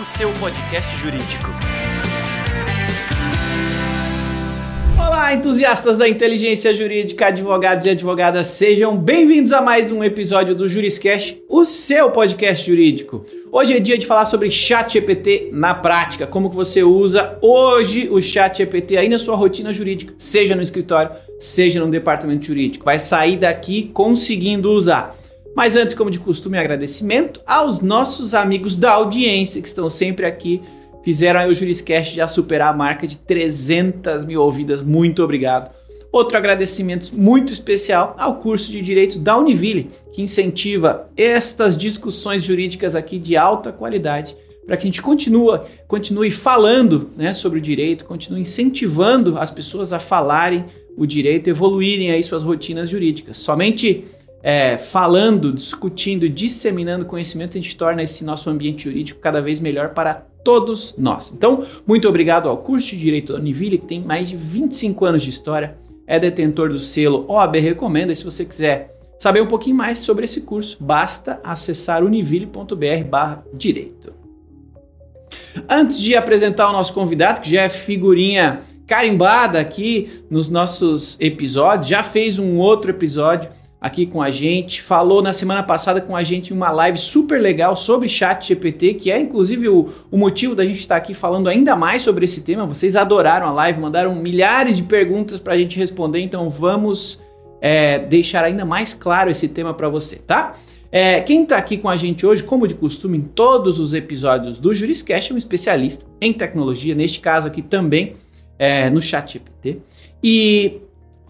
O seu podcast jurídico. Olá, entusiastas da inteligência jurídica, advogados e advogadas, sejam bem-vindos a mais um episódio do Juriscast, o seu podcast jurídico. Hoje é dia de falar sobre chat GPT na prática, como que você usa hoje o chat GPT aí na sua rotina jurídica, seja no escritório, seja no departamento jurídico. Vai sair daqui conseguindo usar. Mas antes, como de costume, agradecimento aos nossos amigos da audiência que estão sempre aqui. Fizeram aí o Juriscast já superar a marca de 300 mil ouvidas. Muito obrigado. Outro agradecimento muito especial ao curso de Direito da Univille, que incentiva estas discussões jurídicas aqui de alta qualidade, para que a gente continue, continue falando né, sobre o direito, continue incentivando as pessoas a falarem o direito, evoluírem aí suas rotinas jurídicas. Somente é, falando, discutindo, disseminando conhecimento, a gente torna esse nosso ambiente jurídico cada vez melhor para todos nós. Então, muito obrigado ao curso de Direito da Univille, que tem mais de 25 anos de história, é detentor do selo OAB Recomenda. E se você quiser saber um pouquinho mais sobre esse curso, basta acessar univille.br/direito. Antes de apresentar o nosso convidado, que já é figurinha carimbada aqui nos nossos episódios, já fez um outro episódio aqui com a gente, falou na semana passada com a gente em uma live super legal sobre chat GPT, que é inclusive o, o motivo da gente estar aqui falando ainda mais sobre esse tema. Vocês adoraram a live, mandaram milhares de perguntas para a gente responder, então vamos é, deixar ainda mais claro esse tema para você, tá? É, quem está aqui com a gente hoje, como de costume, em todos os episódios do Juriscast, é um especialista em tecnologia, neste caso aqui também é, no chat GPT, e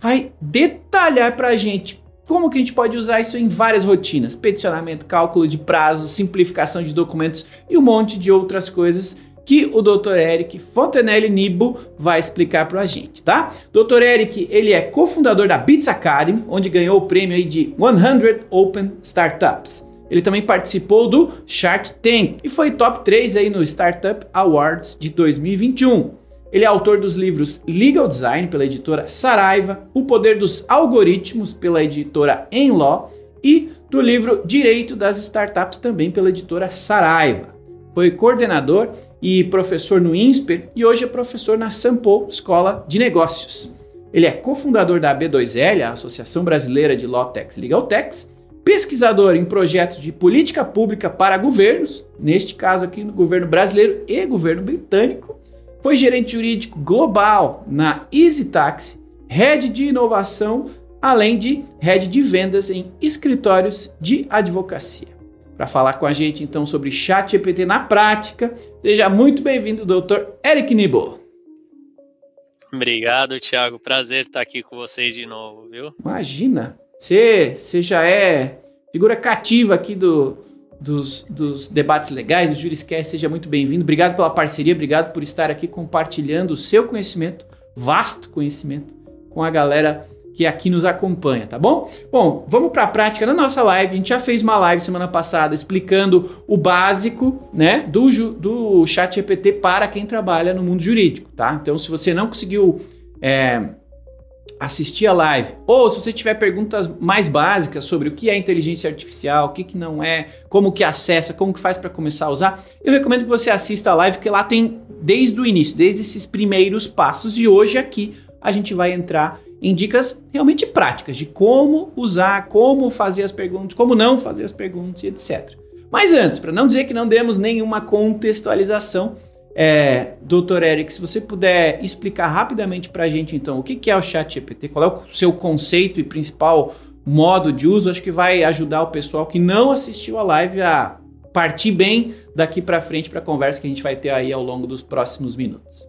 vai detalhar para a gente como que a gente pode usar isso em várias rotinas? Peticionamento, cálculo de prazos, simplificação de documentos e um monte de outras coisas que o Dr. Eric Fontenelle Nibo vai explicar para a gente, tá? Dr. Eric, ele é cofundador da Bits Academy, onde ganhou o prêmio de 100 Open Startups. Ele também participou do Shark Tank e foi top 3 aí no Startup Awards de 2021. Ele é autor dos livros Legal Design, pela editora Saraiva, O Poder dos Algoritmos, pela editora Enlaw, e do livro Direito das Startups, também pela editora Saraiva. Foi coordenador e professor no INSPER e hoje é professor na Sampo Escola de Negócios. Ele é cofundador da B2L, a Associação Brasileira de Law Techs Legal Techs, pesquisador em projetos de política pública para governos, neste caso aqui no governo brasileiro e governo britânico, foi gerente jurídico global na Easy Taxi, head de inovação, além de head de vendas em escritórios de advocacia. Para falar com a gente então sobre chat GPT na prática, seja muito bem-vindo, Dr. Eric Nibo. Obrigado, Thiago. Prazer estar aqui com vocês de novo, viu? Imagina, você, você já é figura cativa aqui do, dos, dos debates legais, do Juriscast, seja muito bem-vindo. Obrigado pela parceria, obrigado por estar aqui compartilhando o seu conhecimento, vasto conhecimento, com a galera que aqui nos acompanha, tá bom? Bom, vamos para a prática na nossa live. A gente já fez uma live semana passada explicando o básico, né, do, do chat GPT para quem trabalha no mundo jurídico, tá? Então, se você não conseguiu é, assistir a live, ou se você tiver perguntas mais básicas sobre o que é inteligência artificial, o que, que não é, como que acessa, como que faz para começar a usar, eu recomendo que você assista a live, porque lá tem desde o início, desde esses primeiros passos, e hoje aqui a gente vai entrar em dicas realmente práticas de como usar, como fazer as perguntas, como não fazer as perguntas e etc. Mas antes, para não dizer que não demos nenhuma contextualização, é, doutor Eric, se você puder explicar rapidamente para a gente, então, o que é o Chat GPT, qual é o seu conceito e principal modo de uso, acho que vai ajudar o pessoal que não assistiu a live a partir bem daqui para frente para a conversa que a gente vai ter aí ao longo dos próximos minutos.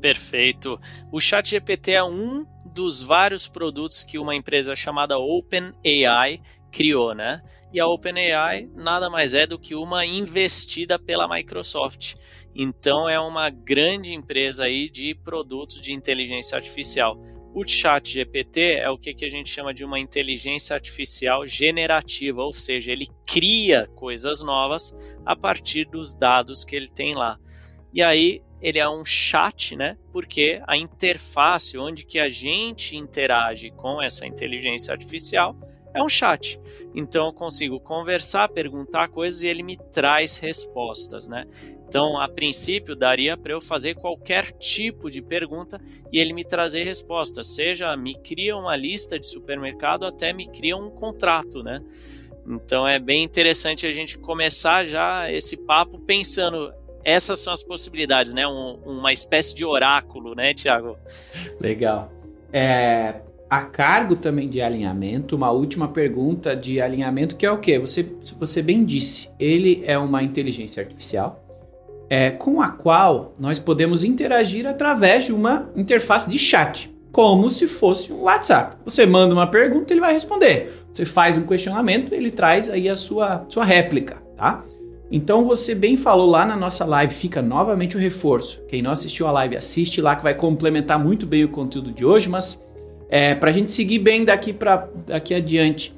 Perfeito. O Chat GPT é um dos vários produtos que uma empresa chamada OpenAI criou, né? E a OpenAI nada mais é do que uma investida pela Microsoft. Então é uma grande empresa aí de produtos de inteligência artificial. O Chat GPT é o que, que a gente chama de uma inteligência artificial generativa, ou seja, ele cria coisas novas a partir dos dados que ele tem lá. E aí ele é um chat, né? Porque a interface onde que a gente interage com essa inteligência artificial é um chat. Então eu consigo conversar, perguntar coisas e ele me traz respostas, né? Então, a princípio, daria para eu fazer qualquer tipo de pergunta e ele me trazer resposta, seja me cria uma lista de supermercado até me cria um contrato, né? Então é bem interessante a gente começar já esse papo pensando essas são as possibilidades, né? Um, uma espécie de oráculo, né, Tiago? Legal. É, a cargo também de alinhamento, uma última pergunta de alinhamento, que é o quê? Você, você bem disse, ele é uma inteligência artificial é, com a qual nós podemos interagir através de uma interface de chat, como se fosse um WhatsApp. Você manda uma pergunta, ele vai responder. Você faz um questionamento, ele traz aí a sua, sua réplica, tá? Então você bem falou lá na nossa live, fica novamente o reforço. Quem não assistiu a live, assiste lá que vai complementar muito bem o conteúdo de hoje, mas é, para a gente seguir bem daqui para daqui adiante,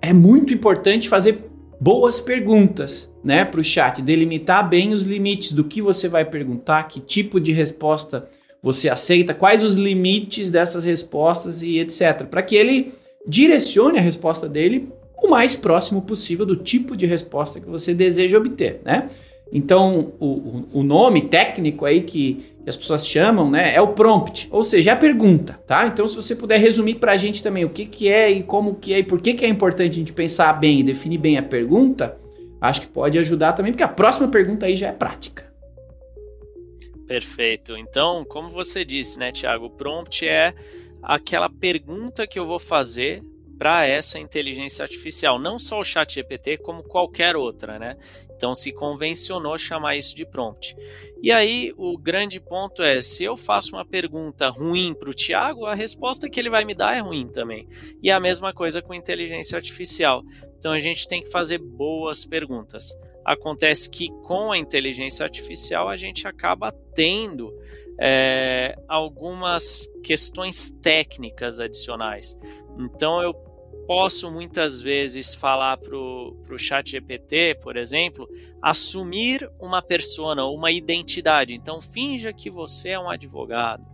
é muito importante fazer boas perguntas, né, para o chat, delimitar bem os limites do que você vai perguntar, que tipo de resposta você aceita, quais os limites dessas respostas e etc, para que ele direcione a resposta dele o mais próximo possível do tipo de resposta que você deseja obter, né? Então, o, o nome técnico aí que as pessoas chamam, né, é o prompt, ou seja, é a pergunta, tá? Então, se você puder resumir para a gente também o que, que é e como que é e por que, que é importante a gente pensar bem e definir bem a pergunta, acho que pode ajudar também, porque a próxima pergunta aí já é prática. Perfeito. Então, como você disse, né, Tiago, o prompt é aquela pergunta que eu vou fazer para essa inteligência artificial, não só o chat GPT, como qualquer outra, né? Então se convencionou chamar isso de prompt. E aí o grande ponto é, se eu faço uma pergunta ruim para o Tiago, a resposta que ele vai me dar é ruim também. E a mesma coisa com inteligência artificial. Então a gente tem que fazer boas perguntas. Acontece que com a inteligência artificial a gente acaba tendo é, algumas questões técnicas adicionais. Então eu posso muitas vezes falar para o chat GPT, por exemplo, assumir uma persona, uma identidade. Então finja que você é um advogado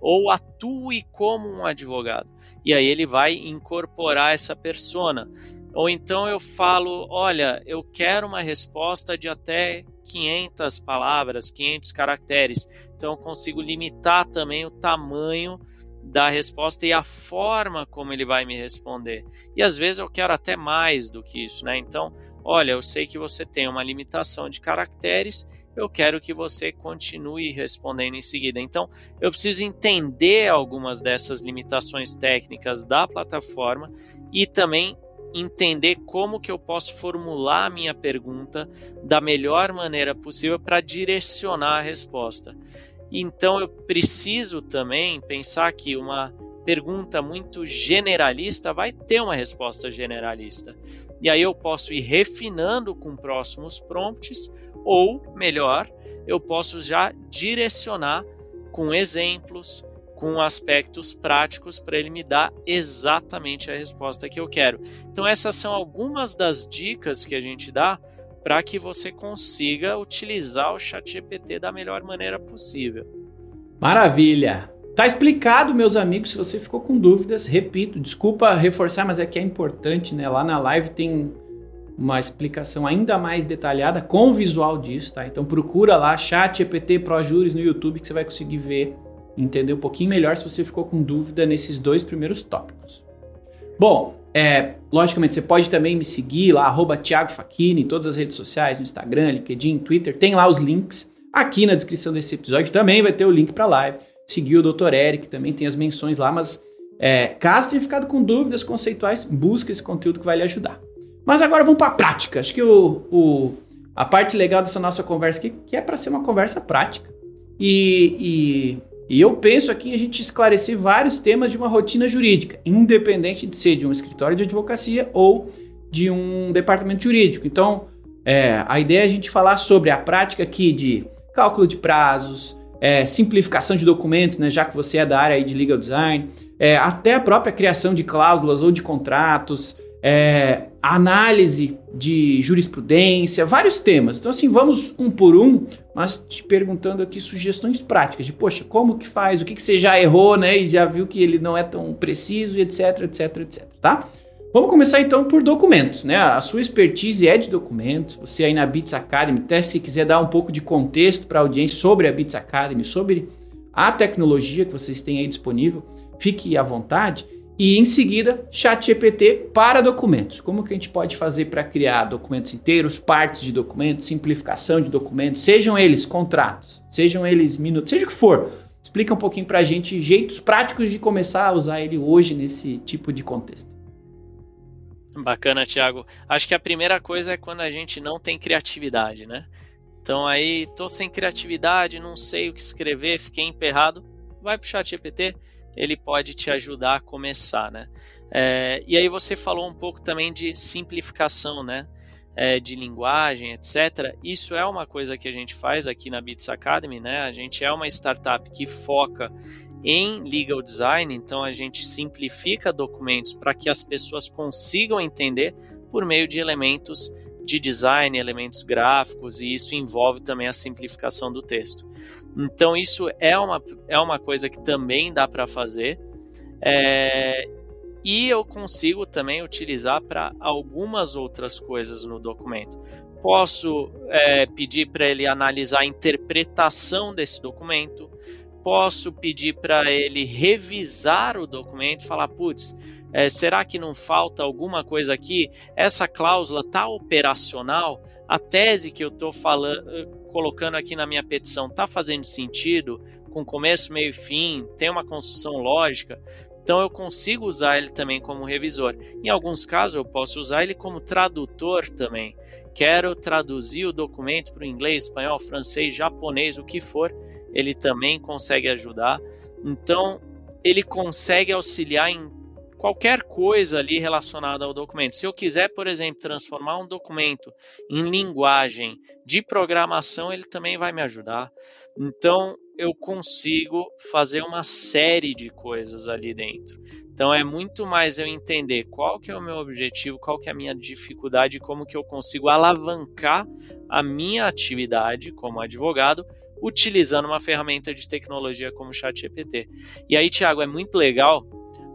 ou atue como um advogado. E aí ele vai incorporar essa persona. Ou então eu falo, olha, eu quero uma resposta de até 500 palavras, 500 caracteres. Então eu consigo limitar também o tamanho da resposta e a forma como ele vai me responder. E às vezes eu quero até mais do que isso, né? Então, olha, eu sei que você tem uma limitação de caracteres, eu quero que você continue respondendo em seguida. Então, eu preciso entender algumas dessas limitações técnicas da plataforma e também entender como que eu posso formular a minha pergunta da melhor maneira possível para direcionar a resposta. Então eu preciso também pensar que uma pergunta muito generalista vai ter uma resposta generalista. E aí eu posso ir refinando com próximos prompts, ou melhor, eu posso já direcionar com exemplos, com aspectos práticos para ele me dar exatamente a resposta que eu quero. Então essas são algumas das dicas que a gente dá para que você consiga utilizar o ChatGPT da melhor maneira possível. Maravilha! Tá explicado, meus amigos. Se você ficou com dúvidas, repito, desculpa reforçar, mas é que é importante, né? Lá na live tem uma explicação ainda mais detalhada com o visual disso, tá? Então procura lá ChatGPT ProJuris no YouTube que você vai conseguir ver, entender um pouquinho melhor se você ficou com dúvida nesses dois primeiros tópicos. Bom, é, logicamente, você pode também me seguir lá, arroba Thiago Facchini, em todas as redes sociais, no Instagram, LinkedIn, Twitter, tem lá os links. Aqui na descrição desse episódio também vai ter o link para live. Seguir o Dr. Eric, também tem as menções lá, mas é, caso tenha ficado com dúvidas conceituais, busca esse conteúdo que vai lhe ajudar. Mas agora vamos para a prática. Acho que o, o, a parte legal dessa nossa conversa aqui que é para ser uma conversa prática. E, e e eu penso aqui em a gente esclarecer vários temas de uma rotina jurídica, independente de ser de um escritório de advocacia ou de um departamento jurídico. Então, é, a ideia é a gente falar sobre a prática aqui de cálculo de prazos, é, simplificação de documentos, né, já que você é da área de legal design, é, até a própria criação de cláusulas ou de contratos, é, análise de jurisprudência, vários temas. Então, assim, vamos um por um, mas te perguntando aqui sugestões práticas de, poxa, como que faz, o que, que você já errou, né, e já viu que ele não é tão preciso, etc, etc, etc, tá? Vamos começar então por documentos, né? A sua expertise é de documentos. Você aí na Bits Academy, até se quiser dar um pouco de contexto para a audiência sobre a Bits Academy, sobre a tecnologia que vocês têm aí disponível, fique à vontade. E em seguida, ChatGPT para documentos. Como que a gente pode fazer para criar documentos inteiros, partes de documentos, simplificação de documentos, sejam eles contratos, sejam eles minutos, seja o que for. Explica um pouquinho para a gente jeitos práticos de começar a usar ele hoje nesse tipo de contexto. Bacana, Thiago. Acho que a primeira coisa é quando a gente não tem criatividade, né? Então aí, tô sem criatividade, não sei o que escrever, fiquei emperrado. Vai pro chat GPT, ele pode te ajudar a começar, né? É, e aí você falou um pouco também de simplificação, né? É, de linguagem, etc. Isso é uma coisa que a gente faz aqui na Bits Academy, né? A gente é uma startup que foca em legal design, então a gente simplifica documentos para que as pessoas consigam entender por meio de elementos de design, elementos gráficos, e isso envolve também a simplificação do texto. Então, isso é uma, é uma coisa que também dá para fazer. É, e eu consigo também utilizar para algumas outras coisas no documento. Posso é, pedir para ele analisar a interpretação desse documento, posso pedir para ele revisar o documento, falar, putz, é, será que não falta alguma coisa aqui? Essa cláusula está operacional? A tese que eu estou colocando aqui na minha petição está fazendo sentido? Com começo, meio e fim? Tem uma construção lógica? Então eu consigo usar ele também como revisor. Em alguns casos eu posso usar ele como tradutor também. Quero traduzir o documento para o inglês, espanhol, francês, japonês, o que for ele também consegue ajudar. Então, ele consegue auxiliar em qualquer coisa ali relacionada ao documento. Se eu quiser, por exemplo, transformar um documento em linguagem de programação, ele também vai me ajudar. Então, eu consigo fazer uma série de coisas ali dentro. Então é muito mais eu entender qual que é o meu objetivo, qual que é a minha dificuldade, como que eu consigo alavancar a minha atividade como advogado utilizando uma ferramenta de tecnologia como o ChatGPT. E aí, Thiago, é muito legal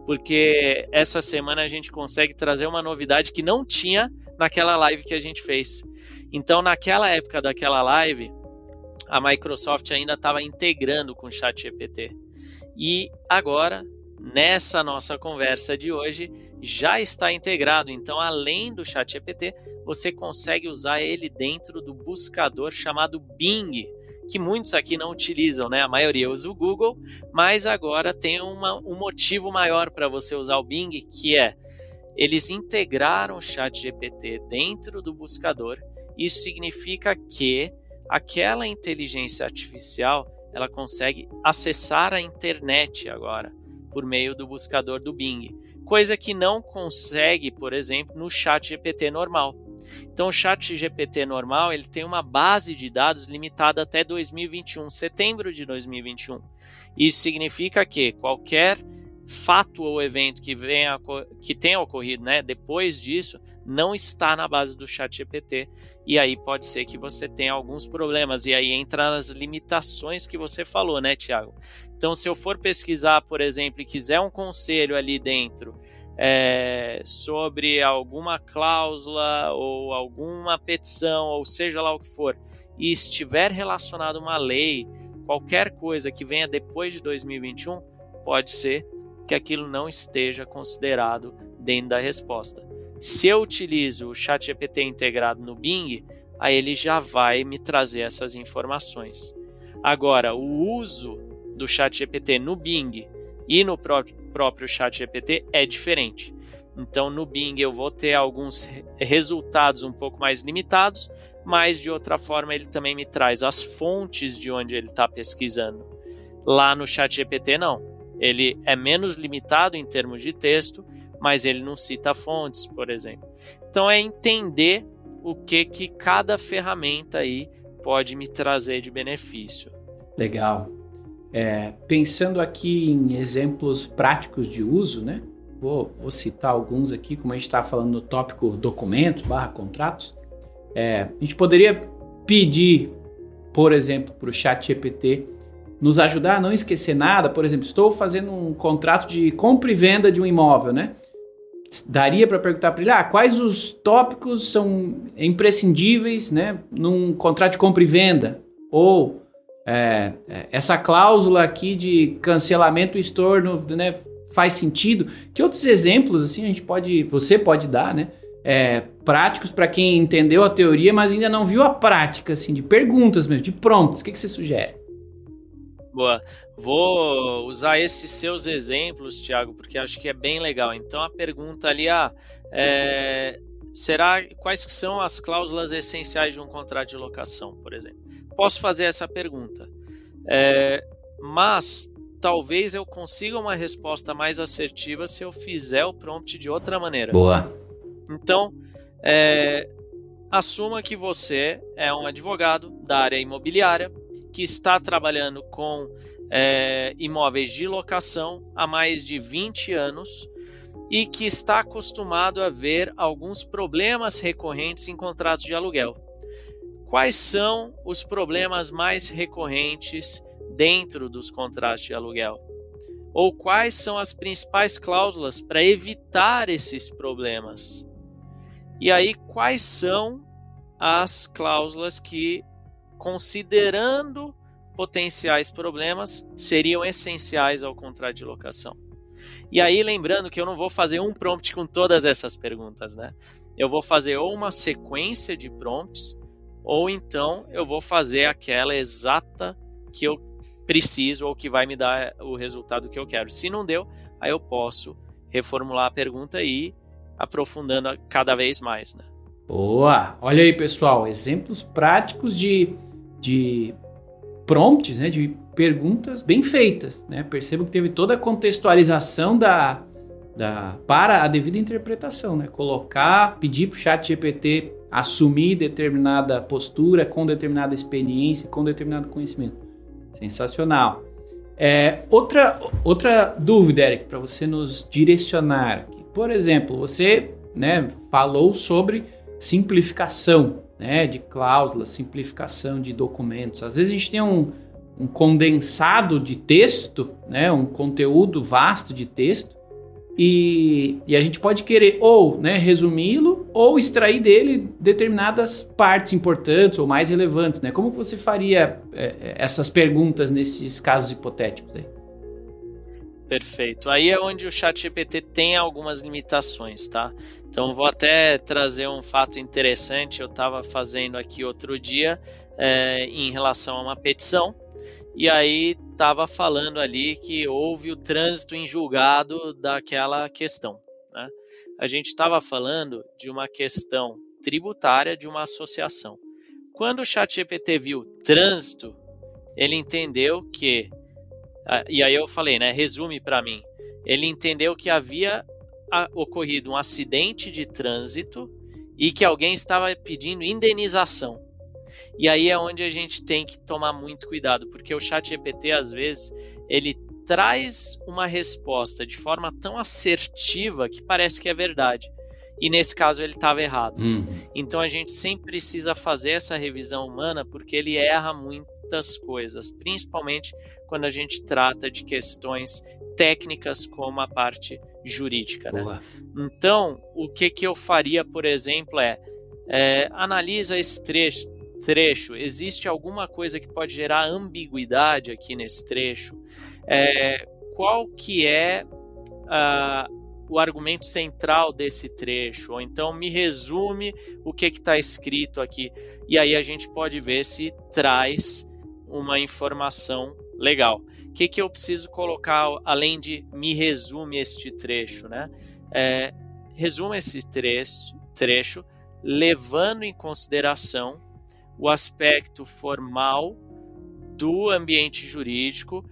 porque essa semana a gente consegue trazer uma novidade que não tinha naquela live que a gente fez. Então, naquela época daquela live, a Microsoft ainda estava integrando com o ChatGPT. E agora, nessa nossa conversa de hoje, já está integrado. Então, além do ChatGPT, você consegue usar ele dentro do buscador chamado Bing que muitos aqui não utilizam, né? A maioria usa o Google, mas agora tem uma, um motivo maior para você usar o Bing, que é eles integraram o Chat GPT dentro do buscador. Isso significa que aquela inteligência artificial ela consegue acessar a internet agora por meio do buscador do Bing, coisa que não consegue, por exemplo, no Chat GPT normal. Então, o Chat GPT normal ele tem uma base de dados limitada até 2021, setembro de 2021. Isso significa que qualquer fato ou evento que venha que tenha ocorrido, né, depois disso, não está na base do Chat GPT e aí pode ser que você tenha alguns problemas e aí entra as limitações que você falou, né, Tiago? Então, se eu for pesquisar, por exemplo, e quiser um conselho ali dentro é, sobre alguma cláusula ou alguma petição, ou seja lá o que for, e estiver relacionado uma lei, qualquer coisa que venha depois de 2021, pode ser que aquilo não esteja considerado dentro da resposta. Se eu utilizo o ChatGPT integrado no Bing, aí ele já vai me trazer essas informações. Agora, o uso do ChatGPT no Bing e no próprio próprio chat GPT é diferente. Então, no Bing eu vou ter alguns resultados um pouco mais limitados, mas de outra forma ele também me traz as fontes de onde ele está pesquisando. Lá no Chat GPT não. Ele é menos limitado em termos de texto, mas ele não cita fontes, por exemplo. Então é entender o que que cada ferramenta aí pode me trazer de benefício. Legal. É, pensando aqui em exemplos práticos de uso, né? Vou, vou citar alguns aqui, como a gente está falando no tópico documentos barra contratos. É, a gente poderia pedir, por exemplo, para o chat GPT nos ajudar a não esquecer nada. Por exemplo, estou fazendo um contrato de compra e venda de um imóvel, né? daria para perguntar para ele, ah, quais os tópicos são imprescindíveis, né, num contrato de compra e venda? Ou é, é essa cláusula aqui de cancelamento e estorno, né, faz sentido? Que outros exemplos assim a gente pode, você pode dar, né? É, práticos para quem entendeu a teoria, mas ainda não viu a prática, assim, de perguntas mesmo, de prompts. O que, que você sugere? Boa. Vou usar esses seus exemplos, Thiago, porque acho que é bem legal. Então a pergunta ali, ah, é, será quais são as cláusulas essenciais de um contrato de locação, por exemplo? Posso fazer essa pergunta, é, mas talvez eu consiga uma resposta mais assertiva se eu fizer o prompt de outra maneira. Boa. Então, é, assuma que você é um advogado da área imobiliária que está trabalhando com é, imóveis de locação há mais de 20 anos e que está acostumado a ver alguns problemas recorrentes em contratos de aluguel. Quais são os problemas mais recorrentes dentro dos contratos de aluguel? Ou quais são as principais cláusulas para evitar esses problemas? E aí, quais são as cláusulas que considerando potenciais problemas, seriam essenciais ao contrato de locação. E aí, lembrando que eu não vou fazer um prompt com todas essas perguntas, né? Eu vou fazer ou uma sequência de prompts, ou então eu vou fazer aquela exata que eu preciso ou que vai me dar o resultado que eu quero. Se não deu, aí eu posso reformular a pergunta e ir aprofundando cada vez mais, né? Boa! Olha aí, pessoal, exemplos práticos de de prompts, né, de perguntas bem feitas. Né? Percebo que teve toda a contextualização da, da, para a devida interpretação. Né? Colocar, pedir para o chat GPT assumir determinada postura com determinada experiência, com determinado conhecimento. Sensacional. É, outra, outra dúvida, Eric, para você nos direcionar aqui. Por exemplo, você né, falou sobre simplificação né, de cláusulas, simplificação de documentos. Às vezes a gente tem um, um condensado de texto, né, um conteúdo vasto de texto, e, e a gente pode querer ou né, resumi-lo ou extrair dele determinadas partes importantes ou mais relevantes. Né? Como você faria é, essas perguntas nesses casos hipotéticos? Aí? Perfeito. Aí é onde o chat GPT tem algumas limitações, tá? Então vou até trazer um fato interessante. Eu estava fazendo aqui outro dia é, em relação a uma petição e aí estava falando ali que houve o trânsito em julgado daquela questão. A gente estava falando de uma questão tributária de uma associação. Quando o ChatGPT viu trânsito, ele entendeu que ah, e aí eu falei, né? Resume para mim. Ele entendeu que havia ocorrido um acidente de trânsito e que alguém estava pedindo indenização. E aí é onde a gente tem que tomar muito cuidado, porque o chat GPT às vezes ele traz uma resposta de forma tão assertiva que parece que é verdade. E nesse caso ele estava errado. Uhum. Então a gente sempre precisa fazer essa revisão humana porque ele erra muitas coisas, principalmente quando a gente trata de questões técnicas como a parte jurídica. Né? Então, o que, que eu faria, por exemplo, é, é analisa esse trecho, trecho. Existe alguma coisa que pode gerar ambiguidade aqui nesse trecho? É, qual que é o argumento central desse trecho? Ou então me resume o que está escrito aqui. E aí a gente pode ver se traz uma informação legal. O que, que eu preciso colocar além de me resume este trecho, né? É, resume esse trecho, trecho levando em consideração o aspecto formal do ambiente jurídico,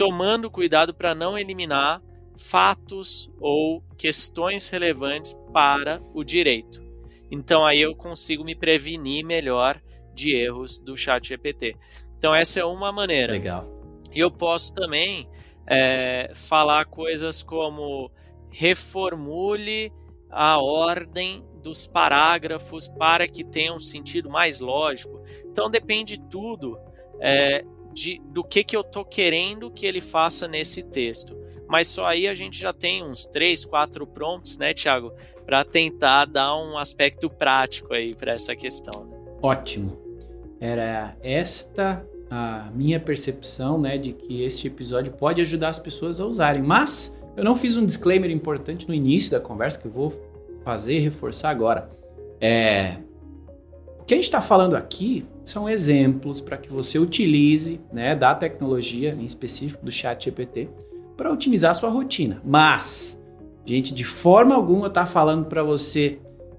tomando cuidado para não eliminar fatos ou questões relevantes para o direito. Então aí eu consigo me prevenir melhor de erros do chat GPT. Então essa é uma maneira. Legal. Eu posso também é, falar coisas como reformule a ordem dos parágrafos para que tenha um sentido mais lógico. Então depende tudo é, de, do que, que eu estou querendo que ele faça nesse texto. Mas só aí a gente já tem uns três, quatro prompts, né, Thiago, para tentar dar um aspecto prático aí para essa questão. Né? Ótimo. Era esta a minha percepção, né, de que este episódio pode ajudar as pessoas a usarem. Mas eu não fiz um disclaimer importante no início da conversa que eu vou fazer e reforçar agora. É, o que a gente está falando aqui são exemplos para que você utilize né, da tecnologia, em específico do chat GPT, para otimizar sua rotina. Mas, gente, de forma alguma está falando para você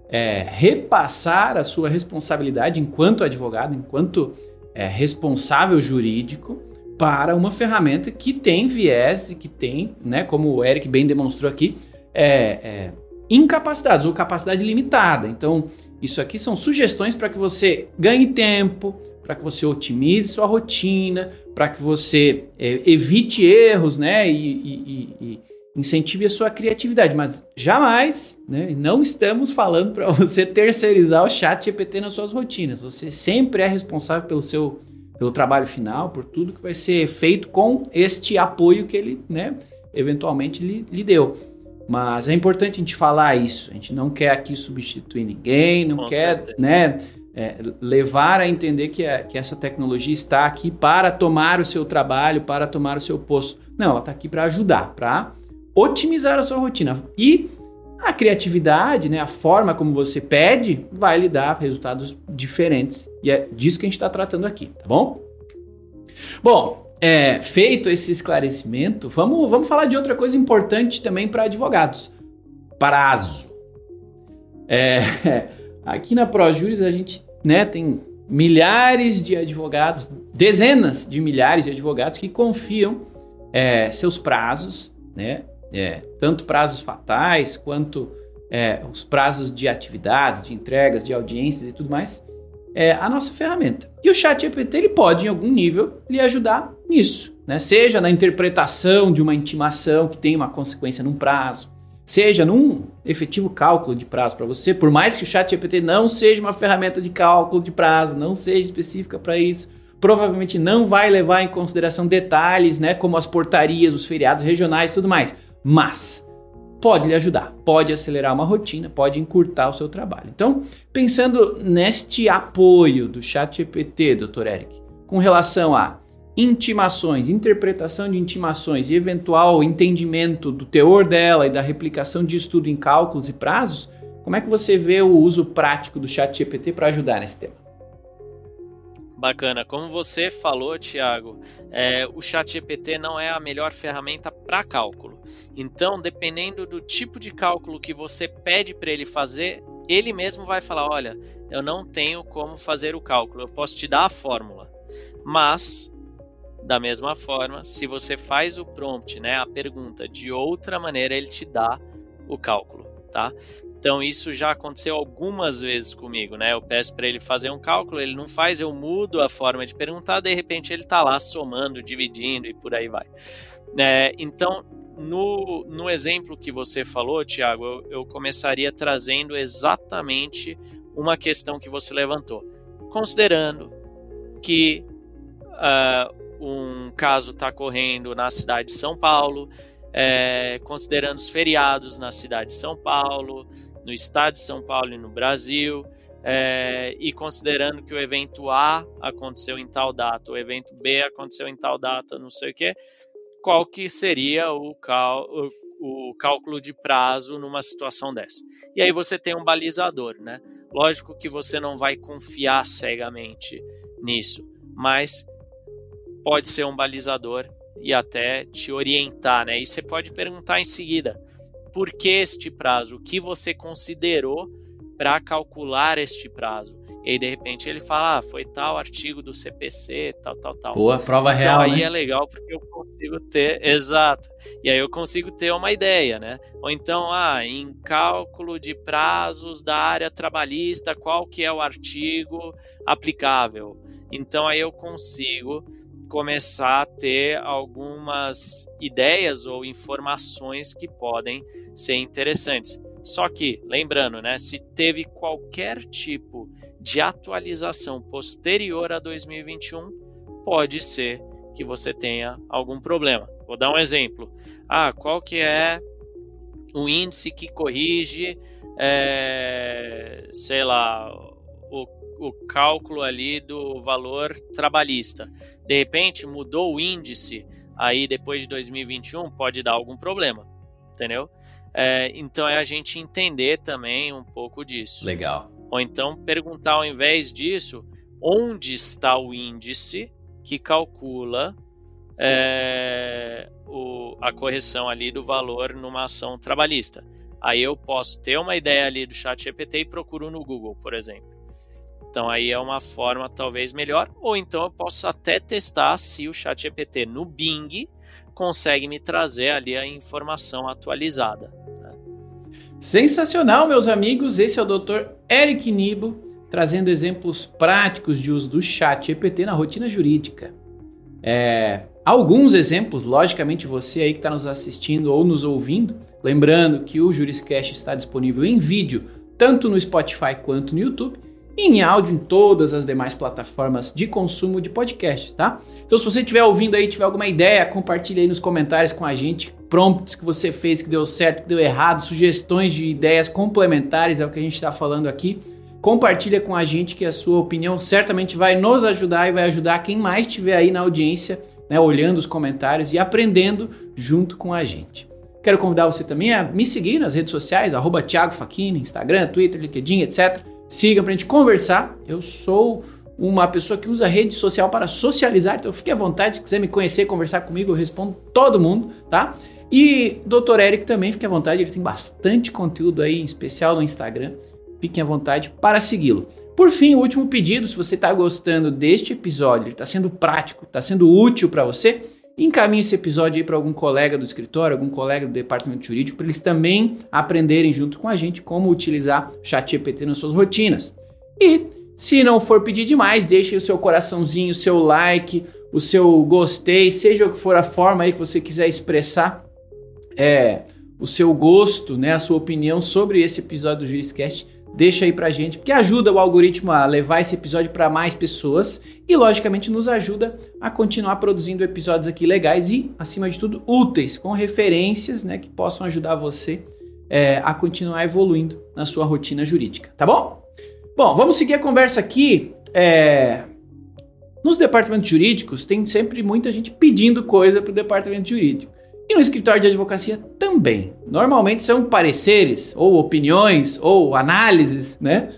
é, repassar a sua responsabilidade enquanto advogado, enquanto é, responsável jurídico, para uma ferramenta que tem viés e que tem, né, como o Eric bem demonstrou aqui, é, é, incapacidades ou capacidade limitada. Então, isso aqui são sugestões para que você ganhe tempo, para que você otimize sua rotina, para que você é, evite erros, né? E, e, e, incentive a sua criatividade. Mas jamais, né? Não estamos falando para você terceirizar o chat GPT nas suas rotinas. Você sempre é responsável pelo seu pelo trabalho final, por tudo que vai ser feito com este apoio que ele, né, eventualmente lhe, lhe deu. Mas é importante a gente falar isso. A gente não quer aqui substituir ninguém, não Com quer certeza. né, é, levar a entender que, a, que essa tecnologia está aqui para tomar o seu trabalho, para tomar o seu posto. Não, ela está aqui para ajudar, para otimizar a sua rotina. E a criatividade, né, a forma como você pede, vai lhe dar resultados diferentes. E é disso que a gente está tratando aqui, tá bom? Bom, é, feito esse esclarecimento, vamos, vamos falar de outra coisa importante também para advogados: prazo. É, aqui na ProJuris a gente né, tem milhares de advogados, dezenas de milhares de advogados que confiam é, seus prazos, né, é, tanto prazos fatais quanto é, os prazos de atividades, de entregas, de audiências e tudo mais, é a nossa ferramenta. E o chat GPT ele pode, em algum nível, lhe ajudar nisso. Né? Seja na interpretação de uma intimação que tem uma consequência num prazo, seja num efetivo cálculo de prazo para você, por mais que o chat GPT não seja uma ferramenta de cálculo de prazo, não seja específica para isso, provavelmente não vai levar em consideração detalhes, né, como as portarias, os feriados regionais e tudo mais. Mas pode lhe ajudar, pode acelerar uma rotina, pode encurtar o seu trabalho. Então, pensando neste apoio do Chat GPT, Dr. Eric, com relação a intimações, interpretação de intimações e eventual entendimento do teor dela e da replicação disso tudo em cálculos e prazos, como é que você vê o uso prático do Chat GPT para ajudar nesse tema? Bacana. Como você falou, Thiago, é, o ChatGPT não é a melhor ferramenta para cálculo. Então, dependendo do tipo de cálculo que você pede para ele fazer, ele mesmo vai falar: olha, eu não tenho como fazer o cálculo, eu posso te dar a fórmula. Mas, da mesma forma, se você faz o prompt, né, a pergunta de outra maneira, ele te dá o cálculo, tá? Então isso já aconteceu algumas vezes comigo, né? Eu peço para ele fazer um cálculo, ele não faz, eu mudo a forma de perguntar, de repente ele está lá somando, dividindo e por aí vai. É, então, no, no exemplo que você falou, Tiago, eu, eu começaria trazendo exatamente uma questão que você levantou, considerando que uh, um caso está correndo na cidade de São Paulo, é, considerando os feriados na cidade de São Paulo, no estado de São Paulo e no Brasil, é, e considerando que o evento A aconteceu em tal data, o evento B aconteceu em tal data, não sei o que, qual que seria o, cal, o, o cálculo de prazo numa situação dessa? E aí você tem um balizador, né? Lógico que você não vai confiar cegamente nisso, mas pode ser um balizador e até te orientar, né? E você pode perguntar em seguida: por que este prazo? O que você considerou para calcular este prazo? E aí, de repente, ele fala, ah, foi tal artigo do CPC, tal, tal, tal. Boa, prova então, real, aí né? é legal porque eu consigo ter, exato. E aí eu consigo ter uma ideia, né? Ou então, ah, em cálculo de prazos da área trabalhista, qual que é o artigo aplicável? Então, aí eu consigo começar a ter algumas ideias ou informações que podem ser interessantes. Só que, lembrando, né, se teve qualquer tipo de atualização posterior a 2021, pode ser que você tenha algum problema. Vou dar um exemplo. Ah, qual que é o índice que corrige, é, sei lá, o, o cálculo ali do valor trabalhista. De repente mudou o índice, aí depois de 2021 pode dar algum problema, entendeu? É, então é a gente entender também um pouco disso. Legal. Ou então perguntar ao invés disso, onde está o índice que calcula é, o, a correção ali do valor numa ação trabalhista. Aí eu posso ter uma ideia ali do chat GPT e procuro no Google, por exemplo. Então aí é uma forma talvez melhor, ou então eu posso até testar se o chat GPT no Bing consegue me trazer ali a informação atualizada. Né? Sensacional, meus amigos. Esse é o Dr. Eric Nibo trazendo exemplos práticos de uso do chat GPT na rotina jurídica. É, alguns exemplos, logicamente você aí que está nos assistindo ou nos ouvindo, lembrando que o Juriscast está disponível em vídeo, tanto no Spotify quanto no YouTube, em áudio em todas as demais plataformas de consumo de podcast, tá? Então se você estiver ouvindo aí, tiver alguma ideia, compartilhe aí nos comentários com a gente, prompts que você fez, que deu certo, que deu errado, sugestões de ideias complementares ao que a gente está falando aqui. Compartilha com a gente que a sua opinião certamente vai nos ajudar e vai ajudar quem mais estiver aí na audiência, né, olhando os comentários e aprendendo junto com a gente. Quero convidar você também a me seguir nas redes sociais, arroba Thiago Facchini, Instagram, Twitter, LinkedIn, etc. Siga pra gente conversar. Eu sou uma pessoa que usa rede social para socializar, então fique à vontade, se quiser me conhecer, conversar comigo, eu respondo todo mundo, tá? E Dr. Eric também, fique à vontade, ele tem bastante conteúdo aí, em especial no Instagram fiquem à vontade para segui-lo. Por fim, o último pedido, se você está gostando deste episódio, ele está sendo prático, está sendo útil para você, encaminhe esse episódio aí para algum colega do escritório, algum colega do departamento jurídico, para eles também aprenderem junto com a gente como utilizar o ChatGPT nas suas rotinas. E se não for pedir demais, deixe o seu coraçãozinho, o seu like, o seu gostei, seja o que for a forma aí que você quiser expressar é, o seu gosto, né, a sua opinião sobre esse episódio do Juriscast deixa aí pra gente, porque ajuda o algoritmo a levar esse episódio para mais pessoas e, logicamente, nos ajuda a continuar produzindo episódios aqui legais e, acima de tudo, úteis, com referências né, que possam ajudar você é, a continuar evoluindo na sua rotina jurídica, tá bom? Bom, vamos seguir a conversa aqui. É... Nos departamentos jurídicos, tem sempre muita gente pedindo coisa para o departamento jurídico. E no escritório de advocacia também. Normalmente são pareceres, ou opiniões, ou análises, né?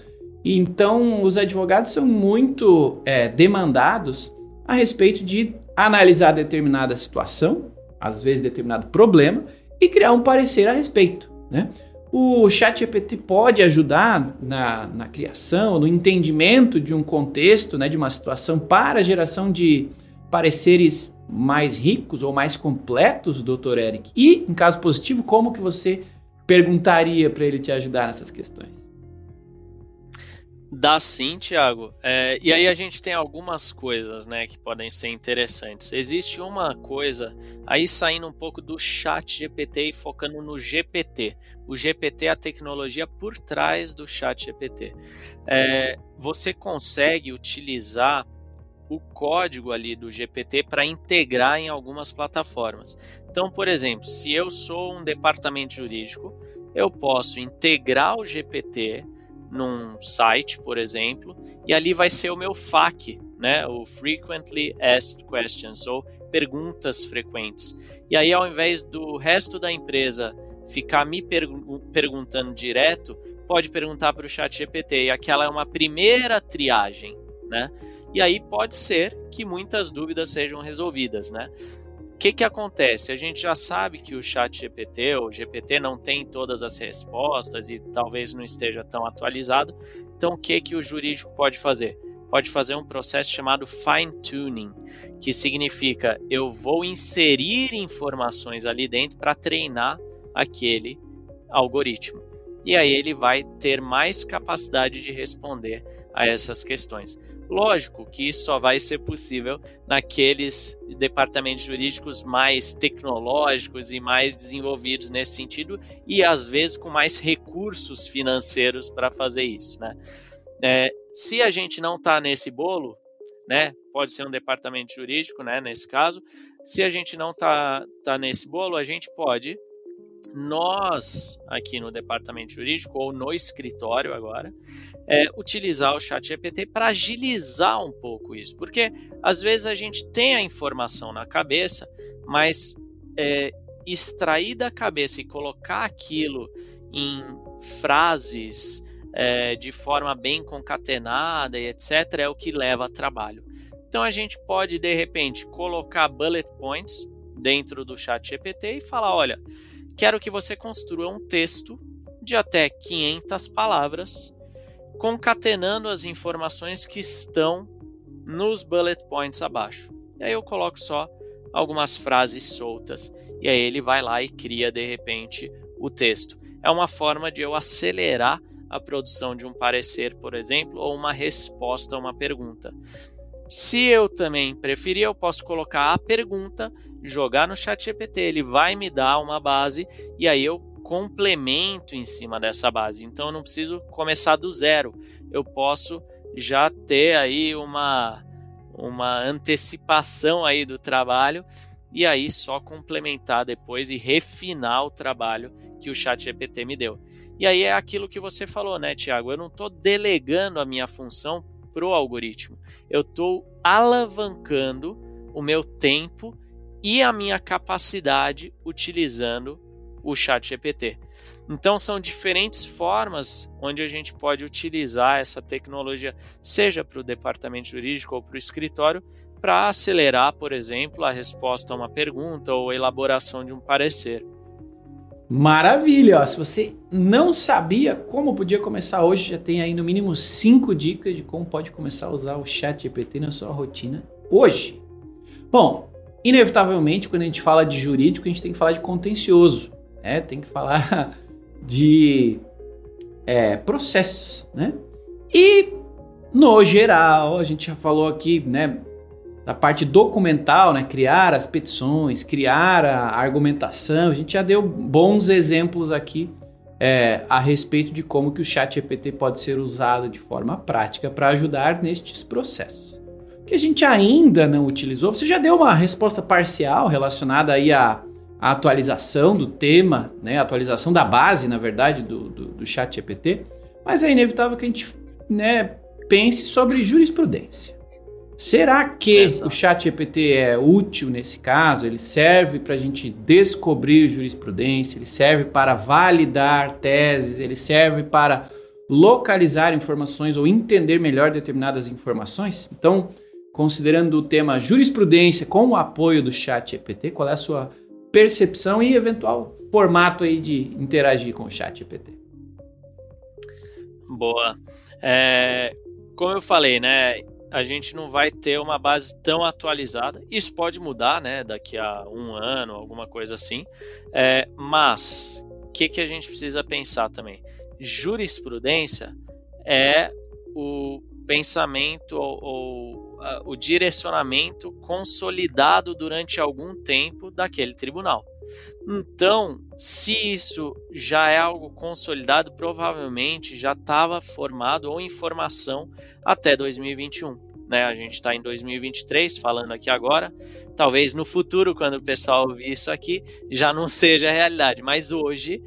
Então os advogados são muito é, demandados a respeito de analisar determinada situação, às vezes determinado problema, e criar um parecer a respeito, né? O ChatGPT pode ajudar na, na criação, no entendimento de um contexto, né, de uma situação para a geração de pareceres mais ricos ou mais completos, doutor Eric? E, em caso positivo, como que você perguntaria para ele te ajudar nessas questões? Dá sim, Thiago. É, e aí a gente tem algumas coisas né, que podem ser interessantes. Existe uma coisa, aí saindo um pouco do chat GPT e focando no GPT. O GPT é a tecnologia por trás do chat GPT. É, você consegue utilizar o código ali do GPT para integrar em algumas plataformas. Então, por exemplo, se eu sou um departamento jurídico, eu posso integrar o GPT num site, por exemplo, e ali vai ser o meu FAQ, né? O Frequently Asked Questions, ou perguntas frequentes. E aí, ao invés do resto da empresa ficar me perguntando direto, pode perguntar para o chat GPT. E aquela é uma primeira triagem, né? E aí pode ser que muitas dúvidas sejam resolvidas, né? O que, que acontece? A gente já sabe que o chat GPT ou GPT não tem todas as respostas e talvez não esteja tão atualizado. Então, o que, que o jurídico pode fazer? Pode fazer um processo chamado fine tuning, que significa eu vou inserir informações ali dentro para treinar aquele algoritmo. E aí ele vai ter mais capacidade de responder a essas questões. Lógico que isso só vai ser possível naqueles departamentos jurídicos mais tecnológicos e mais desenvolvidos nesse sentido e às vezes com mais recursos financeiros para fazer isso, né? É, se a gente não está nesse bolo, né, pode ser um departamento jurídico, né, nesse caso, Se a gente não tá, tá nesse bolo, a gente pode nós, aqui no departamento jurídico ou no escritório agora, é, utilizar o chat GPT para agilizar um pouco isso. Porque às vezes a gente tem a informação na cabeça, mas é, extrair da cabeça e colocar aquilo em frases é, de forma bem concatenada e etc., é o que leva a trabalho. Então a gente pode, de repente, colocar bullet points dentro do chat GPT e falar: olha quero que você construa um texto de até 500 palavras, concatenando as informações que estão nos bullet points abaixo. E aí eu coloco só algumas frases soltas e aí ele vai lá e cria de repente o texto. É uma forma de eu acelerar a produção de um parecer, por exemplo, ou uma resposta a uma pergunta. Se eu também preferir, eu posso colocar a pergunta, jogar no chat GPT, ele vai me dar uma base e aí eu complemento em cima dessa base. Então eu não preciso começar do zero. Eu posso já ter aí uma uma antecipação aí do trabalho e aí só complementar depois e refinar o trabalho que o chat GPT me deu. E aí é aquilo que você falou, né, Tiago? Eu não estou delegando a minha função para o algoritmo. Eu estou alavancando o meu tempo e a minha capacidade utilizando o chat GPT. Então são diferentes formas onde a gente pode utilizar essa tecnologia, seja para o departamento jurídico ou para o escritório, para acelerar, por exemplo, a resposta a uma pergunta ou elaboração de um parecer. Maravilha! Se você não sabia como podia começar hoje, já tem aí no mínimo cinco dicas de como pode começar a usar o chat GPT na sua rotina hoje. Bom, inevitavelmente, quando a gente fala de jurídico, a gente tem que falar de contencioso, né? Tem que falar de é, processos, né? E no geral, a gente já falou aqui, né? Da parte documental, né, criar as petições, criar a argumentação, a gente já deu bons exemplos aqui é, a respeito de como que o chat GPT pode ser usado de forma prática para ajudar nestes processos. O que a gente ainda não utilizou, você já deu uma resposta parcial relacionada aí à, à atualização do tema, né, atualização da base, na verdade, do, do, do chat GPT, mas é inevitável que a gente né, pense sobre jurisprudência. Será que o chat GPT é útil nesse caso? Ele serve para a gente descobrir jurisprudência, ele serve para validar teses, ele serve para localizar informações ou entender melhor determinadas informações? Então, considerando o tema jurisprudência com o apoio do chat GPT, qual é a sua percepção e eventual formato aí de interagir com o chat GPT? Boa. É, como eu falei, né? A gente não vai ter uma base tão atualizada. Isso pode mudar, né, daqui a um ano, alguma coisa assim. É, mas o que, que a gente precisa pensar também? Jurisprudência é o pensamento ou, ou o direcionamento consolidado durante algum tempo daquele tribunal. Então, se isso já é algo consolidado, provavelmente já estava formado ou em formação até 2021. Né? A gente está em 2023 falando aqui agora. Talvez no futuro, quando o pessoal ouvir isso aqui, já não seja realidade. Mas hoje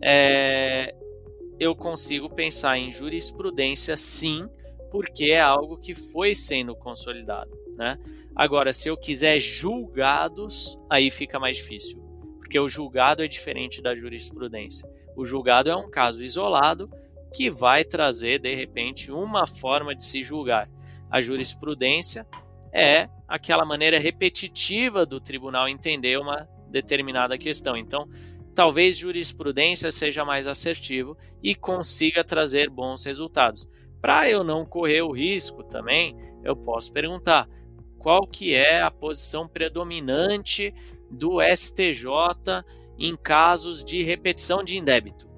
é, eu consigo pensar em jurisprudência sim, porque é algo que foi sendo consolidado. Né? Agora, se eu quiser julgados, aí fica mais difícil porque o julgado é diferente da jurisprudência. O julgado é um caso isolado que vai trazer, de repente, uma forma de se julgar. A jurisprudência é aquela maneira repetitiva do tribunal entender uma determinada questão. Então, talvez jurisprudência seja mais assertivo e consiga trazer bons resultados. Para eu não correr o risco também, eu posso perguntar qual que é a posição predominante do STJ em casos de repetição de indébito.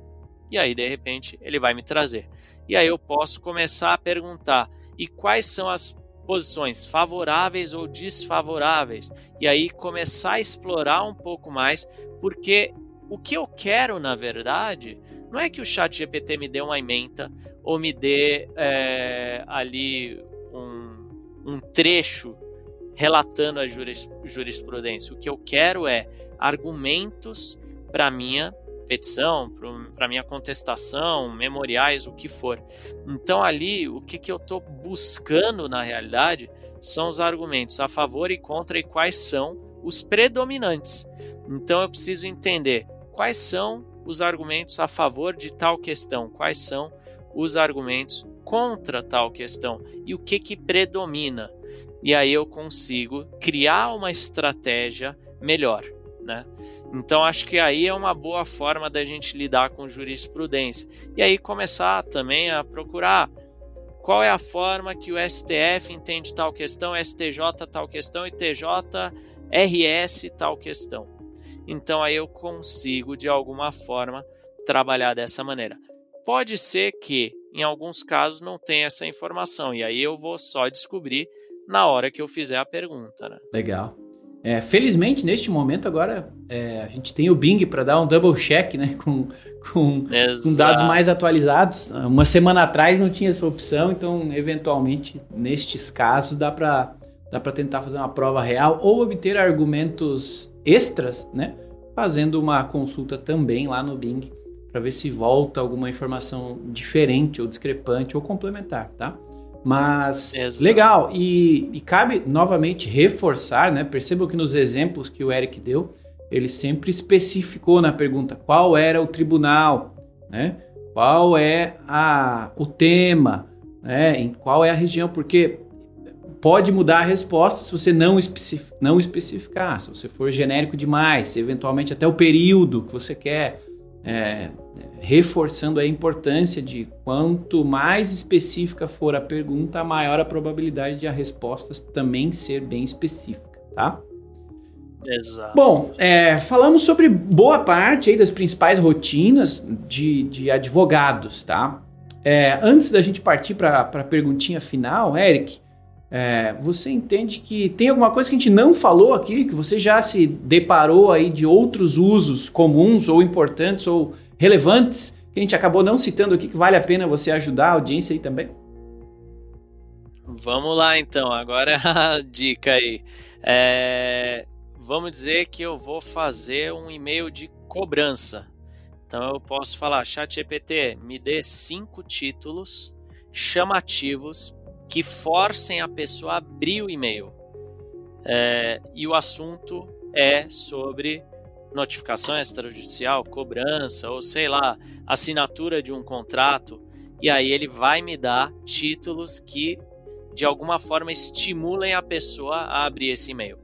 E aí, de repente, ele vai me trazer. E aí eu posso começar a perguntar: e quais são as posições favoráveis ou desfavoráveis? E aí começar a explorar um pouco mais, porque o que eu quero, na verdade, não é que o chat GPT me dê uma ementa ou me dê é, ali um, um trecho relatando a jurisprudência. O que eu quero é argumentos para minha petição, para minha contestação, memoriais, o que for. Então ali, o que, que eu estou buscando na realidade são os argumentos a favor e contra e quais são os predominantes. Então eu preciso entender quais são os argumentos a favor de tal questão, quais são os argumentos contra tal questão e o que que predomina. E aí eu consigo criar uma estratégia melhor, né? Então acho que aí é uma boa forma da gente lidar com jurisprudência. E aí começar também a procurar qual é a forma que o STF entende tal questão, STJ tal questão e TJRS tal questão. Então aí eu consigo de alguma forma trabalhar dessa maneira. Pode ser que em alguns casos não tenha essa informação e aí eu vou só descobrir na hora que eu fizer a pergunta. Né? Legal. É, felizmente, neste momento, agora é, a gente tem o Bing para dar um double check né, com, com, com, dados mais atualizados. Uma semana atrás não tinha essa opção, então, eventualmente, nestes casos, dá para dá tentar fazer uma prova real ou obter argumentos extras, né, fazendo uma consulta também lá no Bing para ver se volta alguma informação diferente ou discrepante ou complementar, tá? Mas Exato. legal, e, e, cabe novamente reforçar, né? Percebam que nos exemplos que o Eric deu, ele sempre especificou na pergunta qual era o tribunal, né? Qual é a, o tema, né? Em qual é a região, porque pode mudar a resposta se você não, especific, não especificar, se você for genérico demais, se eventualmente até o período que você quer. É, reforçando a importância de quanto mais específica for a pergunta, maior a probabilidade de a resposta também ser bem específica, tá? Exato. Bom, é, falamos sobre boa parte aí das principais rotinas de, de advogados, tá? É, antes da gente partir para a perguntinha final, Eric, é, você entende que tem alguma coisa que a gente não falou aqui, que você já se deparou aí de outros usos comuns ou importantes ou relevantes que a gente acabou não citando aqui que vale a pena você ajudar a audiência aí também? Vamos lá então, agora a dica aí. É, vamos dizer que eu vou fazer um e-mail de cobrança. Então eu posso falar, chat EPT, me dê cinco títulos chamativos que forcem a pessoa a abrir o e-mail. É, e o assunto é sobre notificação extrajudicial, cobrança ou sei lá, assinatura de um contrato, e aí ele vai me dar títulos que de alguma forma estimulem a pessoa a abrir esse e-mail.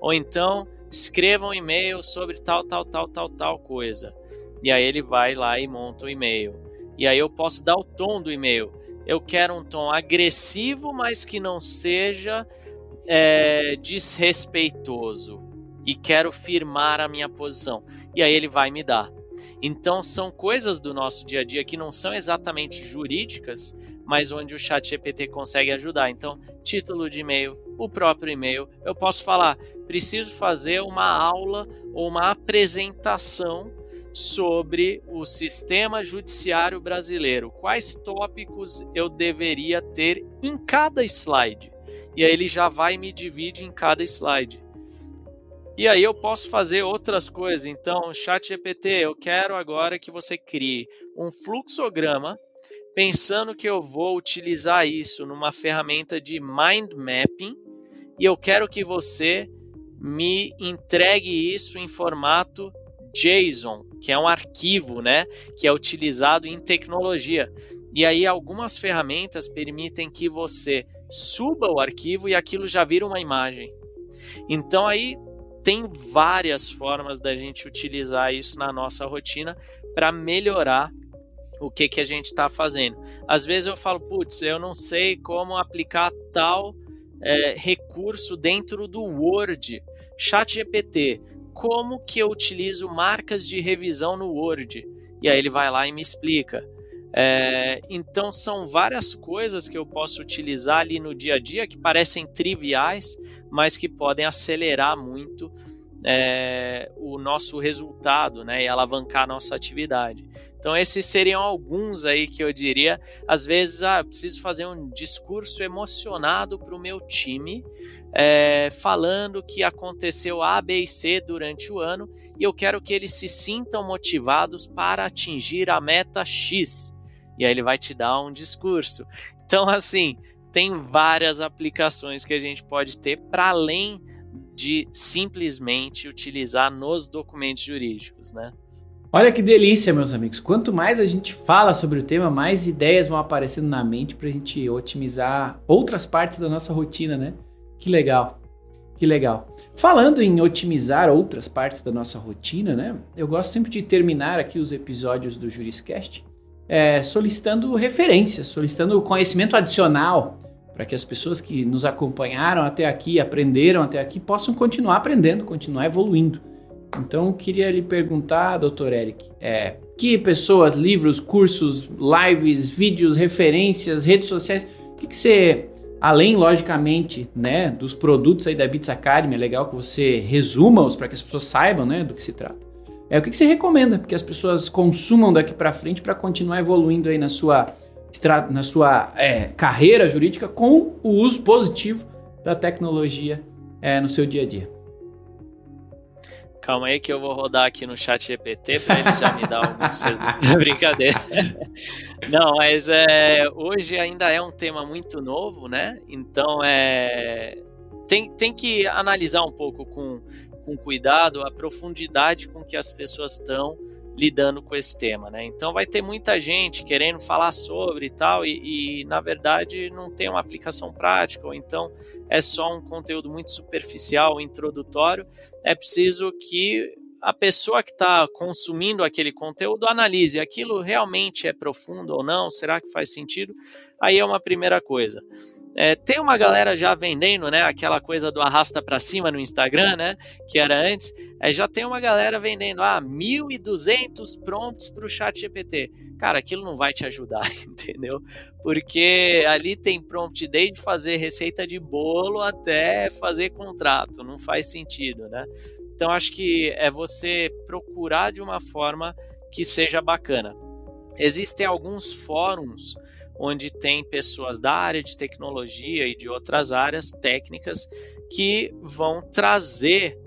Ou então, escreva um e-mail sobre tal, tal, tal, tal, tal coisa. E aí ele vai lá e monta o e-mail. E aí eu posso dar o tom do e-mail. Eu quero um tom agressivo, mas que não seja é, desrespeitoso e quero firmar a minha posição. E aí ele vai me dar. Então são coisas do nosso dia a dia que não são exatamente jurídicas, mas onde o chat GPT consegue ajudar. Então, título de e-mail, o próprio e-mail, eu posso falar, preciso fazer uma aula ou uma apresentação sobre o sistema judiciário brasileiro. Quais tópicos eu deveria ter em cada slide? E aí ele já vai me divide em cada slide. E aí eu posso fazer outras coisas. Então, chat GPT, eu quero agora que você crie um fluxograma pensando que eu vou utilizar isso numa ferramenta de mind mapping e eu quero que você me entregue isso em formato JSON, que é um arquivo, né, que é utilizado em tecnologia. E aí algumas ferramentas permitem que você suba o arquivo e aquilo já vira uma imagem. Então aí tem várias formas da gente utilizar isso na nossa rotina para melhorar o que, que a gente está fazendo. Às vezes eu falo, putz, eu não sei como aplicar tal é, recurso dentro do Word. Chat GPT, como que eu utilizo marcas de revisão no Word? E aí ele vai lá e me explica. É, então são várias coisas que eu posso utilizar ali no dia a dia que parecem triviais, mas que podem acelerar muito é, o nosso resultado, né, e alavancar a nossa atividade. Então esses seriam alguns aí que eu diria, às vezes, ah, preciso fazer um discurso emocionado para o meu time, é, falando que aconteceu A, B e C durante o ano e eu quero que eles se sintam motivados para atingir a meta X. E aí ele vai te dar um discurso. Então, assim, tem várias aplicações que a gente pode ter para além de simplesmente utilizar nos documentos jurídicos, né? Olha que delícia, meus amigos. Quanto mais a gente fala sobre o tema, mais ideias vão aparecendo na mente para a gente otimizar outras partes da nossa rotina, né? Que legal. Que legal. Falando em otimizar outras partes da nossa rotina, né? Eu gosto sempre de terminar aqui os episódios do Juriscast é, solicitando referências, solicitando conhecimento adicional para que as pessoas que nos acompanharam até aqui, aprenderam até aqui, possam continuar aprendendo, continuar evoluindo. Então, queria lhe perguntar, doutor Eric, é, que pessoas, livros, cursos, lives, vídeos, referências, redes sociais, o que, que você, além, logicamente, né, dos produtos aí da Bits Academy, é legal que você resuma-os para que as pessoas saibam né, do que se trata. É, o que, que você recomenda que as pessoas consumam daqui para frente para continuar evoluindo aí na sua na sua é, carreira jurídica com o uso positivo da tecnologia é, no seu dia a dia. Calma aí que eu vou rodar aqui no chat GPT para ele já me dar algum Brincadeira. Não, mas é, hoje ainda é um tema muito novo, né? Então é, tem, tem que analisar um pouco com, com cuidado a profundidade com que as pessoas estão lidando com esse tema, né? Então vai ter muita gente querendo falar sobre e tal, e, e, na verdade não tem uma aplicação prática, ou então é só um conteúdo muito superficial, introdutório. É preciso que a pessoa que está consumindo aquele conteúdo analise aquilo realmente é profundo ou não, será que faz sentido? Aí é uma primeira coisa. É, tem uma galera já vendendo, né? Aquela coisa do arrasta para cima no Instagram, né? Que era antes. É, já tem uma galera vendendo, ah, 1.200 prompts para o chat GPT. Cara, aquilo não vai te ajudar, entendeu? Porque ali tem prompt desde fazer receita de bolo até fazer contrato. Não faz sentido, né? Então, acho que é você procurar de uma forma que seja bacana. Existem alguns fóruns onde tem pessoas da área de tecnologia e de outras áreas técnicas que vão trazer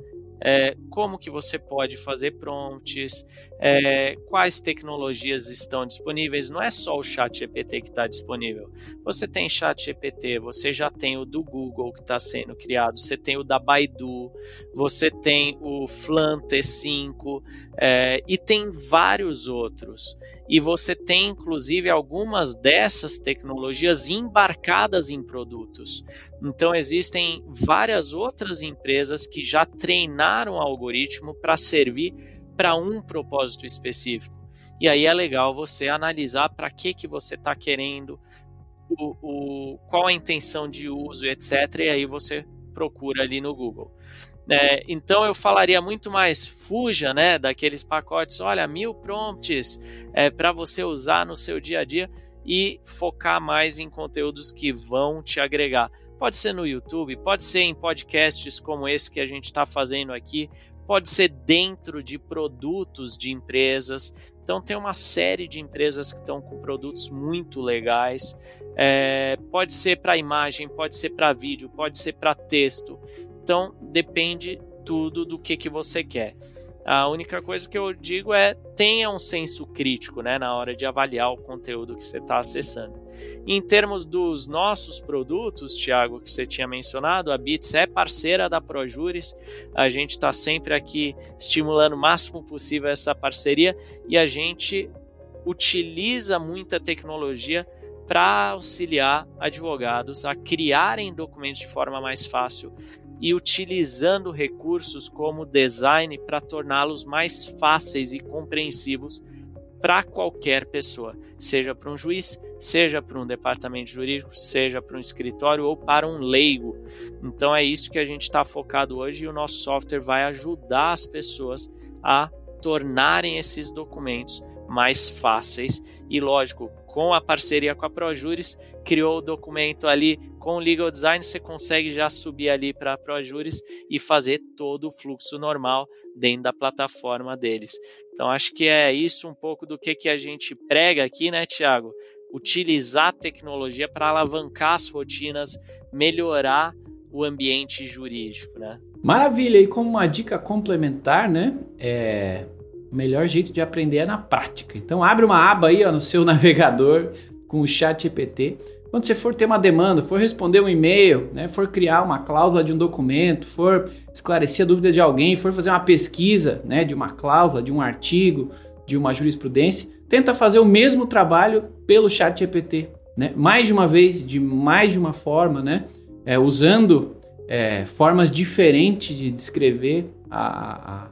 é, como que você pode fazer prompts, é, quais tecnologias estão disponíveis. Não é só o Chat GPT que está disponível. Você tem Chat GPT, você já tem o do Google que está sendo criado, você tem o da Baidu, você tem o Flan T5 é, e tem vários outros. E você tem inclusive algumas dessas tecnologias embarcadas em produtos. Então existem várias outras empresas que já treinaram o algoritmo para servir para um propósito específico. E aí é legal você analisar para que, que você está querendo, o, o, qual a intenção de uso, etc. E aí você procura ali no Google. É, então eu falaria muito mais fuja né, daqueles pacotes, olha, mil prompts é, para você usar no seu dia a dia e focar mais em conteúdos que vão te agregar. Pode ser no YouTube, pode ser em podcasts como esse que a gente está fazendo aqui, pode ser dentro de produtos de empresas. Então, tem uma série de empresas que estão com produtos muito legais. É, pode ser para imagem, pode ser para vídeo, pode ser para texto. Então, depende tudo do que, que você quer. A única coisa que eu digo é tenha um senso crítico né, na hora de avaliar o conteúdo que você está acessando. Em termos dos nossos produtos, Tiago, que você tinha mencionado, a Bits é parceira da Projuris. A gente está sempre aqui estimulando o máximo possível essa parceria e a gente utiliza muita tecnologia para auxiliar advogados a criarem documentos de forma mais fácil e utilizando recursos como design para torná-los mais fáceis e compreensivos para qualquer pessoa, seja para um juiz, seja para um departamento jurídico, seja para um escritório ou para um leigo. Então é isso que a gente está focado hoje e o nosso software vai ajudar as pessoas a tornarem esses documentos mais fáceis e, lógico, com a parceria com a Projuris, criou o documento ali Com o Legal Design você consegue já subir ali para ProJuris e fazer todo o fluxo normal dentro da plataforma deles. Então acho que é isso um pouco do que, que a gente prega aqui, né, Tiago? Utilizar a tecnologia para alavancar as rotinas, melhorar o ambiente jurídico, né? Maravilha! E como uma dica complementar, né? É... O melhor jeito de aprender é na prática. Então abre uma aba aí ó, no seu navegador com o chat GPT quando você for ter uma demanda, for responder um e-mail, né, for criar uma cláusula de um documento, for esclarecer a dúvida de alguém, for fazer uma pesquisa né, de uma cláusula, de um artigo, de uma jurisprudência, tenta fazer o mesmo trabalho pelo chat GPT. Né? Mais de uma vez, de mais de uma forma, né? É, usando é, formas diferentes de descrever a, a,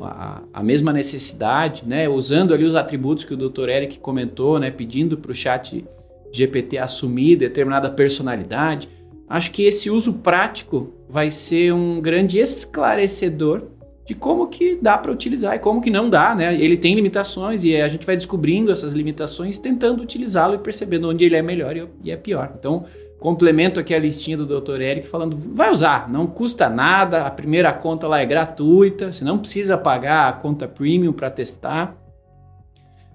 a, a, mesma necessidade, né? usando ali os atributos que o Dr. Eric comentou, né? pedindo para o chat GPT assumir determinada personalidade. Acho que esse uso prático vai ser um grande esclarecedor de como que dá para utilizar e como que não dá, né? Ele tem limitações e a gente vai descobrindo essas limitações, tentando utilizá-lo e percebendo onde ele é melhor e é pior. Então, complemento aqui a listinha do Dr. Eric falando, vai usar, não custa nada, a primeira conta lá é gratuita, você não precisa pagar a conta premium para testar.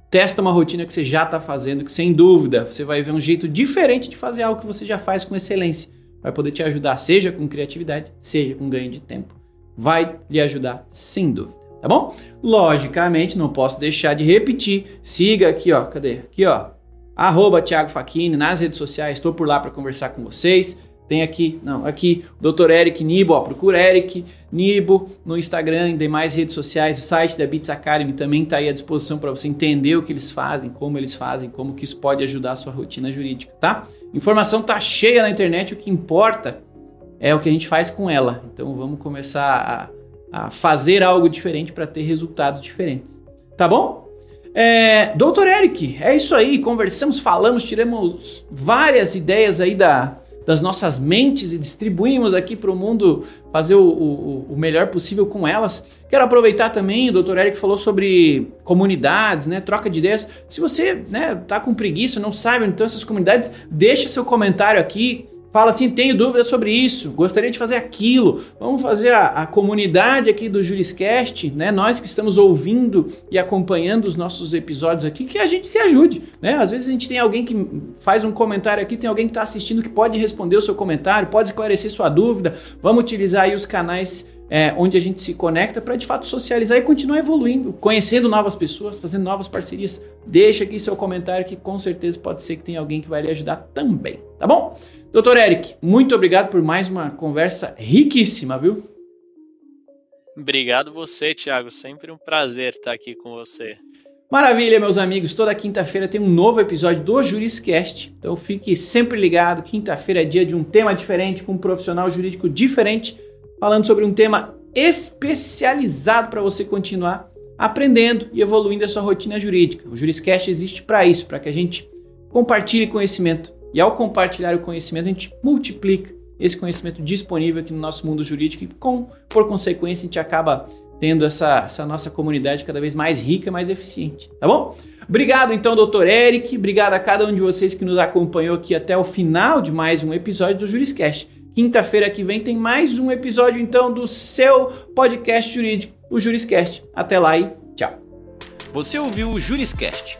Testa uma rotina que você já está fazendo, que sem dúvida você vai ver um jeito diferente de fazer algo que você já faz com excelência. Vai poder te ajudar, seja com criatividade, seja com ganho de tempo. Vai lhe ajudar sem dúvida, tá bom? Logicamente, não posso deixar de repetir. Siga aqui, ó, cadê? Aqui, ó, arroba Thiago Facchini nas redes sociais, estou por lá para conversar com vocês. Tem aqui, não, aqui, Dr. Eric Nibo, ó, procura Eric Nibo no Instagram e demais redes sociais. O site da Bits Academy também está aí à disposição para você entender o que eles fazem, como eles fazem, como que isso pode ajudar a sua rotina jurídica, tá? Informação tá cheia na internet, o que importa é o que a gente faz com ela. Então vamos começar a, a fazer algo diferente para ter resultados diferentes. Tá bom? É, Doutor Eric, é isso aí. Conversamos, falamos, tiramos várias ideias aí da, das nossas mentes e distribuímos aqui para o mundo fazer o, o, o, melhor possível com elas. Quero aproveitar também, o Dr. Eric falou sobre comunidades, né, troca de ideias. Se você né, tá com preguiça, não sabe então essas comunidades, deixa seu comentário aqui fala assim: tenho dúvidas sobre isso, gostaria de fazer aquilo. Vamos fazer a, a, comunidade aqui do Juriscast, né? Nós que estamos ouvindo e acompanhando os nossos episódios aqui, que a gente se ajude, né? Às vezes a gente tem alguém que faz um comentário aqui, tem alguém que está assistindo que pode responder o seu comentário, pode esclarecer sua dúvida. Vamos utilizar aí os canais é, onde a gente se conecta para de fato socializar e continuar evoluindo, conhecendo novas pessoas, fazendo novas parcerias. Deixa aqui seu comentário que com certeza pode ser que tenha alguém que vai lhe ajudar também, tá bom? Doutor Eric, muito obrigado por mais uma conversa riquíssima, viu? Obrigado você, Thiago. Sempre um prazer estar aqui com você. Maravilha, meus amigos. Toda quinta-feira tem um novo episódio do Juriscast. Então fique sempre ligado. Quinta-feira é dia de um tema diferente, com um profissional jurídico diferente falando sobre um tema especializado para você continuar aprendendo e evoluindo a sua rotina jurídica. O Juriscast existe para isso, para que a gente compartilhe conhecimento. E ao compartilhar o conhecimento, a gente multiplica esse conhecimento disponível aqui no nosso mundo jurídico e, com, por consequência, a gente acaba tendo essa, essa nossa comunidade cada vez mais rica, mais eficiente, tá bom? Obrigado então, doutor Eric, obrigado a cada um de vocês que nos acompanhou aqui até o final de mais um episódio do Juriscast. Quinta-feira que vem tem mais um episódio então do seu podcast jurídico, o Juriscast. Até lá e tchau. Você ouviu o Juriscast.